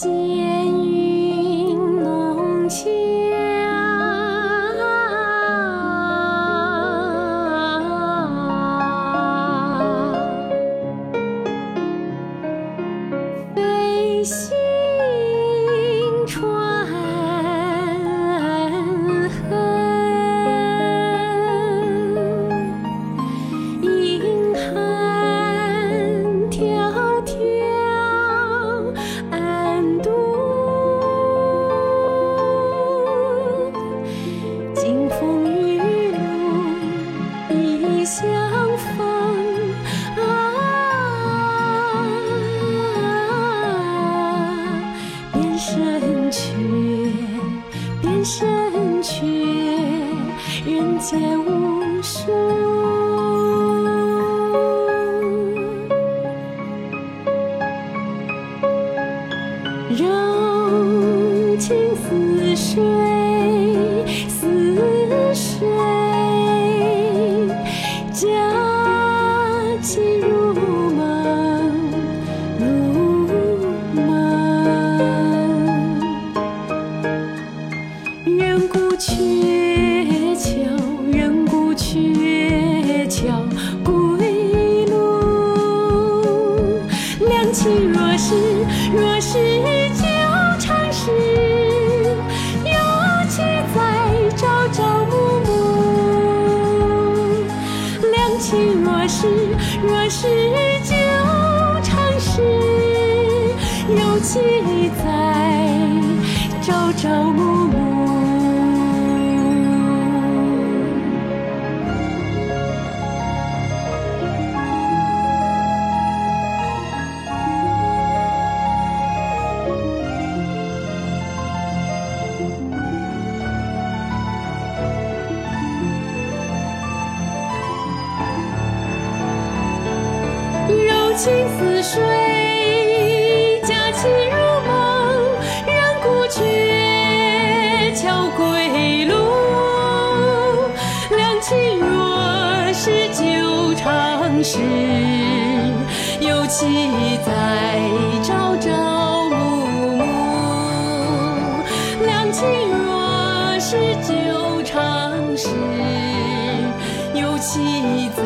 闲云弄巧，飞。却人间无数。柔情似人孤鹊桥，人孤鹊桥，归路。两情若是若是久长时，又岂在朝朝暮暮？两情若是若是久长时，又岂在朝朝暮暮？情似水，佳期如梦，人孤鹊桥归路。两情若是久长时，又岂在朝朝暮暮？两情若是久长时，又岂在